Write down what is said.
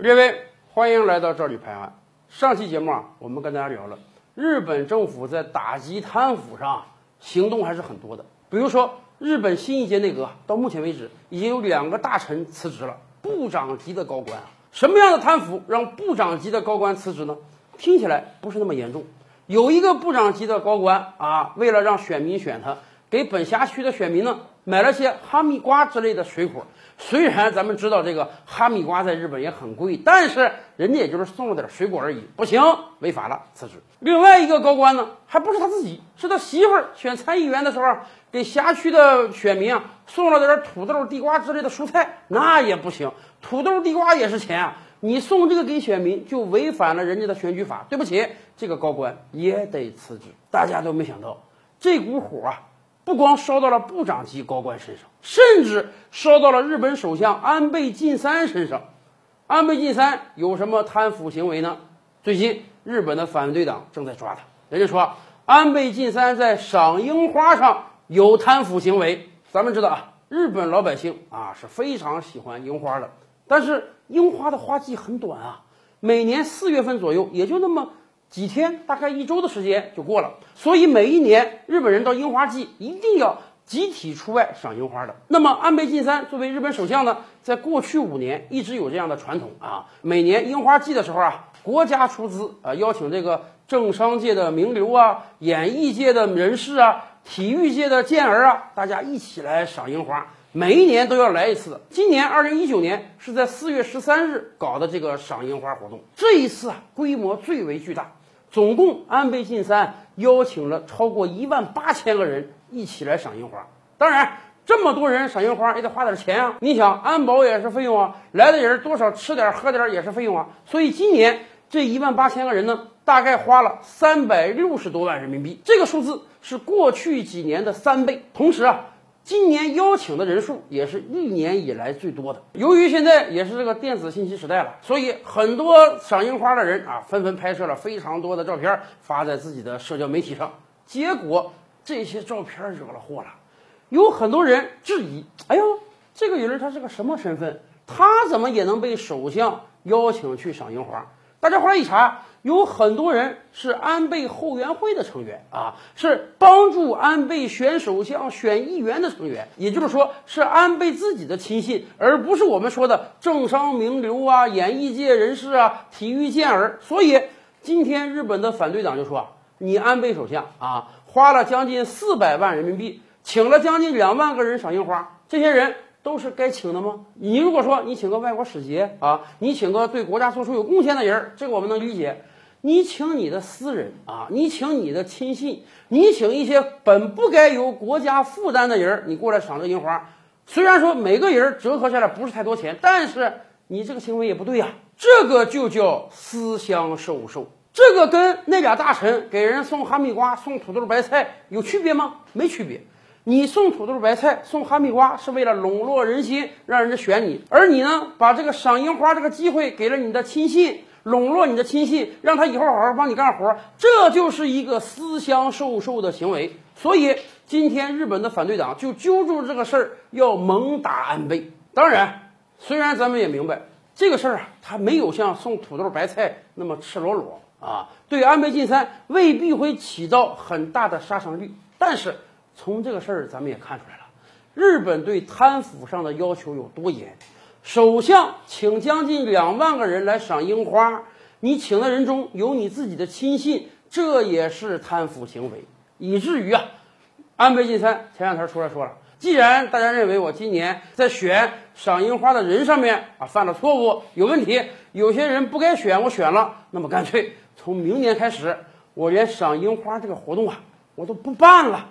各位，欢迎来到这里拍案。上期节目啊，我们跟大家聊了日本政府在打击贪腐上行动还是很多的。比如说，日本新一届内阁到目前为止已经有两个大臣辞职了，部长级的高官啊。什么样的贪腐让部长级的高官辞职呢？听起来不是那么严重。有一个部长级的高官啊，为了让选民选他，给本辖区的选民呢买了些哈密瓜之类的水果。虽然咱们知道这个哈密瓜在日本也很贵，但是人家也就是送了点水果而已，不行，违法了，辞职。另外一个高官呢，还不是他自己，是他媳妇儿选参议员的时候，给辖区的选民啊送了点土豆、地瓜之类的蔬菜，那也不行，土豆、地瓜也是钱啊，你送这个给选民就违反了人家的选举法，对不起，这个高官也得辞职。大家都没想到，这股火啊。不光烧到了部长级高官身上，甚至烧到了日本首相安倍晋三身上。安倍晋三有什么贪腐行为呢？最近日本的反对党正在抓他，人家说安倍晋三在赏樱花上有贪腐行为。咱们知道啊，日本老百姓啊是非常喜欢樱花的，但是樱花的花季很短啊，每年四月份左右，也就那么。几天，大概一周的时间就过了，所以每一年日本人到樱花季一定要集体出外赏樱花的。那么安倍晋三作为日本首相呢，在过去五年一直有这样的传统啊，每年樱花季的时候啊，国家出资啊，邀请这个政商界的名流啊、演艺界的人士啊、体育界的健儿啊，大家一起来赏樱花。每一年都要来一次。今年二零一九年是在四月十三日搞的这个赏樱花活动，这一次啊，规模最为巨大。总共安倍晋三邀请了超过一万八千个人一起来赏樱花。当然，这么多人赏樱花也得花点钱啊。你想，安保也是费用啊，来的人多少吃点喝点也是费用啊。所以今年这一万八千个人呢，大概花了三百六十多万人民币，这个数字是过去几年的三倍。同时啊。今年邀请的人数也是一年以来最多的。由于现在也是这个电子信息时代了，所以很多赏樱花的人啊，纷纷拍摄了非常多的照片，发在自己的社交媒体上。结果这些照片惹了祸了，有很多人质疑：哎呦，这个人他是个什么身份？他怎么也能被首相邀请去赏樱花？大家后来一查。有很多人是安倍后援会的成员啊，是帮助安倍选首相、选议员的成员，也就是说是安倍自己的亲信，而不是我们说的政商名流啊、演艺界人士啊、体育健儿。所以今天日本的反对党就说：“你安倍首相啊，花了将近四百万人民币，请了将近两万个人赏樱花，这些人。”都是该请的吗？你如果说你请个外国使节啊，你请个对国家做出有贡献的人，这个我们能理解。你请你的私人啊，你请你的亲信，你请一些本不该由国家负担的人，你过来赏这樱花。虽然说每个人折合下来不是太多钱，但是你这个行为也不对呀。这个就叫私相授受。这个跟那俩大臣给人送哈密瓜、送土豆、白菜有区别吗？没区别。你送土豆白菜、送哈密瓜是为了笼络人心，让人家选你；而你呢，把这个赏樱花这个机会给了你的亲信，笼络你的亲信，让他以后好好帮你干活，这就是一个私相授受的行为。所以今天日本的反对党就揪住这个事儿要猛打安倍。当然，虽然咱们也明白这个事儿啊，他没有像送土豆白菜那么赤裸裸啊，对安倍晋三未必会起到很大的杀伤力，但是。从这个事儿，咱们也看出来了，日本对贪腐上的要求有多严。首相请将近两万个人来赏樱花，你请的人中有你自己的亲信，这也是贪腐行为。以至于啊，安倍晋三前两天出来说了，既然大家认为我今年在选赏樱花的人上面啊犯了错误，有问题，有些人不该选，我选了，那么干脆从明年开始，我连赏樱花这个活动啊，我都不办了。